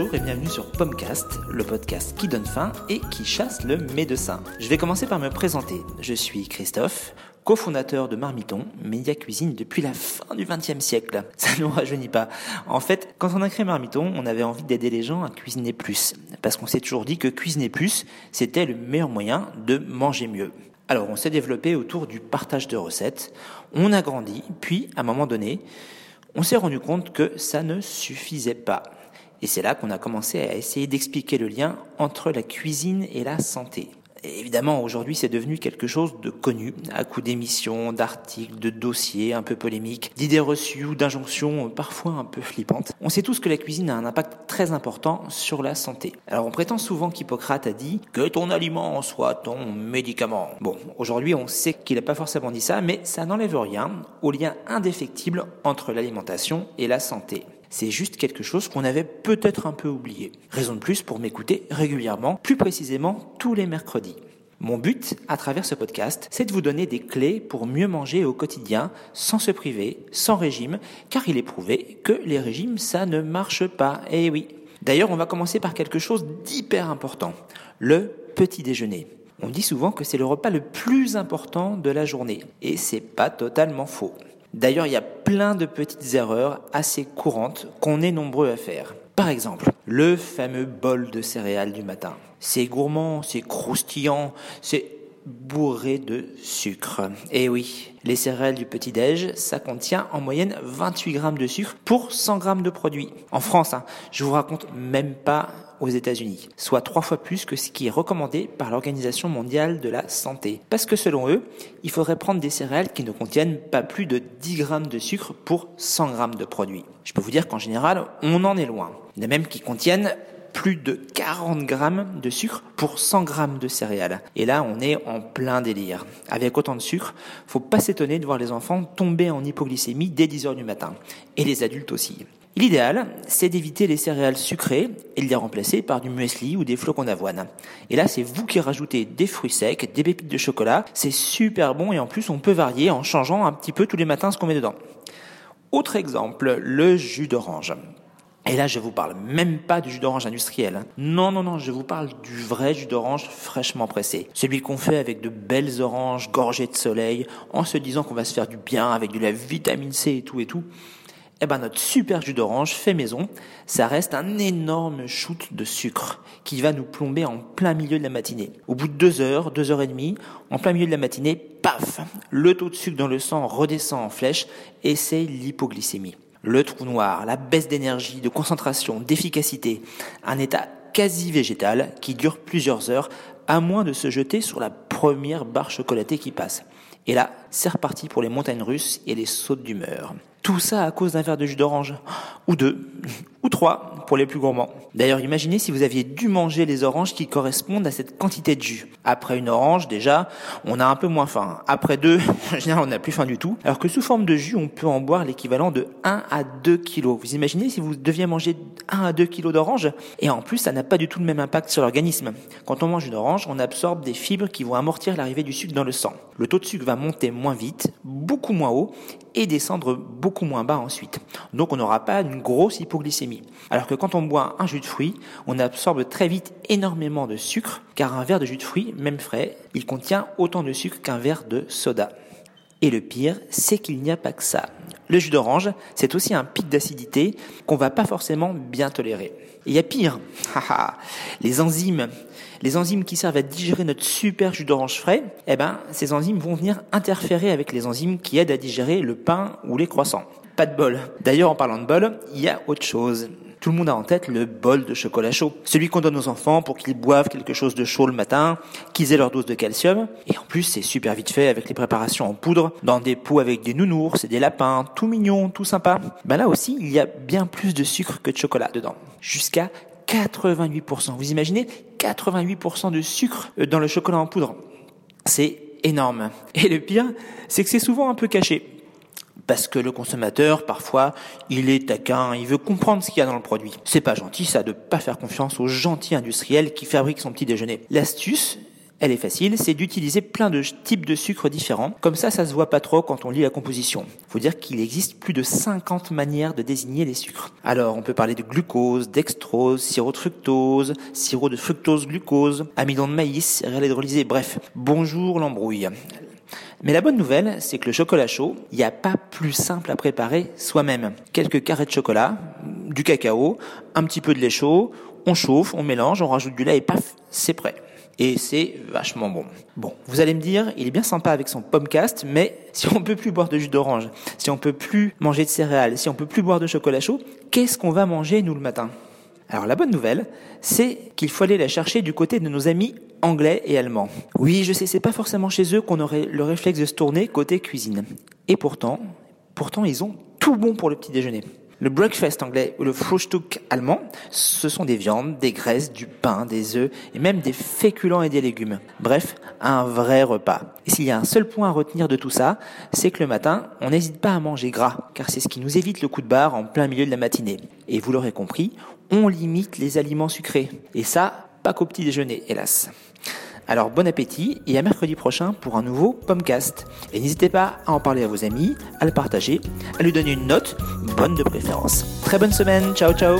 Bonjour et bienvenue sur Pomcast, le podcast qui donne faim et qui chasse le médecin. Je vais commencer par me présenter. Je suis Christophe, cofondateur de Marmiton, média cuisine depuis la fin du XXe siècle. Ça ne nous rajeunit pas. En fait, quand on a créé Marmiton, on avait envie d'aider les gens à cuisiner plus. Parce qu'on s'est toujours dit que cuisiner plus, c'était le meilleur moyen de manger mieux. Alors on s'est développé autour du partage de recettes, on a grandi, puis à un moment donné, on s'est rendu compte que ça ne suffisait pas. Et c'est là qu'on a commencé à essayer d'expliquer le lien entre la cuisine et la santé évidemment, aujourd'hui, c'est devenu quelque chose de connu, à coup d'émissions, d'articles, de dossiers un peu polémiques, d'idées reçues ou d'injonctions parfois un peu flippantes. On sait tous que la cuisine a un impact très important sur la santé. Alors, on prétend souvent qu'Hippocrate a dit que ton aliment soit ton médicament. Bon, aujourd'hui, on sait qu'il n'a pas forcément dit ça, mais ça n'enlève rien au lien indéfectible entre l'alimentation et la santé. C'est juste quelque chose qu'on avait peut-être un peu oublié. Raison de plus pour m'écouter régulièrement, plus précisément tous les mercredis. Mon but, à travers ce podcast, c'est de vous donner des clés pour mieux manger au quotidien, sans se priver, sans régime, car il est prouvé que les régimes, ça ne marche pas. Eh oui. D'ailleurs, on va commencer par quelque chose d'hyper important, le petit déjeuner. On dit souvent que c'est le repas le plus important de la journée, et c'est pas totalement faux. D'ailleurs, il y a plein de petites erreurs assez courantes qu'on est nombreux à faire. Par exemple, le fameux bol de céréales du matin. C'est gourmand, c'est croustillant, c'est bourré de sucre. Et eh oui, les céréales du petit-déj, ça contient en moyenne 28 grammes de sucre pour 100 grammes de produits. En France, hein, je vous raconte même pas aux États-Unis, soit trois fois plus que ce qui est recommandé par l'Organisation mondiale de la santé. Parce que selon eux, il faudrait prendre des céréales qui ne contiennent pas plus de 10 grammes de sucre pour 100 grammes de produits. Je peux vous dire qu'en général, on en est loin. Il y même qui contiennent plus de 40 grammes de sucre pour 100 grammes de céréales. Et là, on est en plein délire. Avec autant de sucre, faut pas s'étonner de voir les enfants tomber en hypoglycémie dès 10 heures du matin. Et les adultes aussi. L'idéal, c'est d'éviter les céréales sucrées et de les remplacer par du muesli ou des flocons d'avoine. Et là, c'est vous qui rajoutez des fruits secs, des pépites de chocolat. C'est super bon et en plus, on peut varier en changeant un petit peu tous les matins ce qu'on met dedans. Autre exemple, le jus d'orange. Et là, je vous parle même pas du jus d'orange industriel. Hein. Non, non, non, je vous parle du vrai jus d'orange fraîchement pressé. Celui qu'on fait avec de belles oranges gorgées de soleil, en se disant qu'on va se faire du bien avec de la vitamine C et tout et tout eh ben notre super jus d'orange fait maison, ça reste un énorme shoot de sucre qui va nous plomber en plein milieu de la matinée. Au bout de deux heures, deux heures et demie, en plein milieu de la matinée, paf, le taux de sucre dans le sang redescend en flèche et c'est l'hypoglycémie. Le trou noir, la baisse d'énergie, de concentration, d'efficacité, un état quasi végétal qui dure plusieurs heures à moins de se jeter sur la première barre chocolatée qui passe. Et là, c'est reparti pour les montagnes russes et les sautes d'humeur. Tout ça à cause d'un verre de jus d'orange. Ou deux. Ou trois pour les plus gourmands. D'ailleurs, imaginez si vous aviez dû manger les oranges qui correspondent à cette quantité de jus. Après une orange, déjà, on a un peu moins faim. Après deux, en général, on n'a plus faim du tout. Alors que sous forme de jus, on peut en boire l'équivalent de 1 à 2 kilos. Vous imaginez si vous deviez manger 1 à 2 kilos d'orange Et en plus, ça n'a pas du tout le même impact sur l'organisme. Quand on mange une orange, on absorbe des fibres qui vont amortir l'arrivée du sucre dans le sang. Le taux de sucre va monter moins vite, beaucoup moins haut, et descendre beaucoup moins bas ensuite. Donc on n'aura pas une grosse hypoglycémie. Alors que quand on boit un jus de fruits, on absorbe très vite énormément de sucre, car un verre de jus de fruits, même frais, il contient autant de sucre qu'un verre de soda. Et le pire, c'est qu'il n'y a pas que ça. Le jus d'orange, c'est aussi un pic d'acidité qu'on va pas forcément bien tolérer. Et il y a pire. les enzymes les enzymes qui servent à digérer notre super jus d'orange frais, eh ben, ces enzymes vont venir interférer avec les enzymes qui aident à digérer le pain ou les croissants. De bol. D'ailleurs, en parlant de bol, il y a autre chose. Tout le monde a en tête le bol de chocolat chaud. Celui qu'on donne aux enfants pour qu'ils boivent quelque chose de chaud le matin, qu'ils aient leur dose de calcium. Et en plus, c'est super vite fait avec les préparations en poudre, dans des pots avec des nounours et des lapins, tout mignon, tout sympa. Ben là aussi, il y a bien plus de sucre que de chocolat dedans. Jusqu'à 88%. Vous imaginez 88% de sucre dans le chocolat en poudre. C'est énorme. Et le pire, c'est que c'est souvent un peu caché. Parce que le consommateur, parfois, il est taquin, il veut comprendre ce qu'il y a dans le produit. C'est pas gentil, ça, de pas faire confiance aux gentils industriels qui fabriquent son petit déjeuner. L'astuce, elle est facile, c'est d'utiliser plein de types de sucres différents. Comme ça, ça se voit pas trop quand on lit la composition. Faut dire qu'il existe plus de 50 manières de désigner les sucres. Alors, on peut parler de glucose, dextrose, sirop de fructose, sirop de fructose glucose, amidon de maïs, céréales hydrolysées, bref. Bonjour l'embrouille. Mais la bonne nouvelle, c'est que le chocolat chaud, il n'y a pas plus simple à préparer soi-même. Quelques carrés de chocolat, du cacao, un petit peu de lait chaud, on chauffe, on mélange, on rajoute du lait et paf, c'est prêt et c'est vachement bon. Bon, vous allez me dire, il est bien sympa avec son pomcast, mais si on peut plus boire de jus d'orange, si on peut plus manger de céréales, si on peut plus boire de chocolat chaud, qu'est-ce qu'on va manger nous le matin? Alors la bonne nouvelle, c'est qu'il faut aller la chercher du côté de nos amis anglais et allemands. Oui, je sais, c'est pas forcément chez eux qu'on aurait le réflexe de se tourner côté cuisine. Et pourtant, pourtant ils ont tout bon pour le petit déjeuner. Le breakfast anglais ou le Frühstück allemand, ce sont des viandes, des graisses, du pain, des œufs et même des féculents et des légumes. Bref, un vrai repas. Et s'il y a un seul point à retenir de tout ça, c'est que le matin, on n'hésite pas à manger gras, car c'est ce qui nous évite le coup de barre en plein milieu de la matinée. Et vous l'aurez compris, on limite les aliments sucrés. Et ça, pas qu'au petit déjeuner, hélas. Alors bon appétit et à mercredi prochain pour un nouveau Pomcast. Et n'hésitez pas à en parler à vos amis, à le partager, à lui donner une note, bonne de préférence. Très bonne semaine, ciao ciao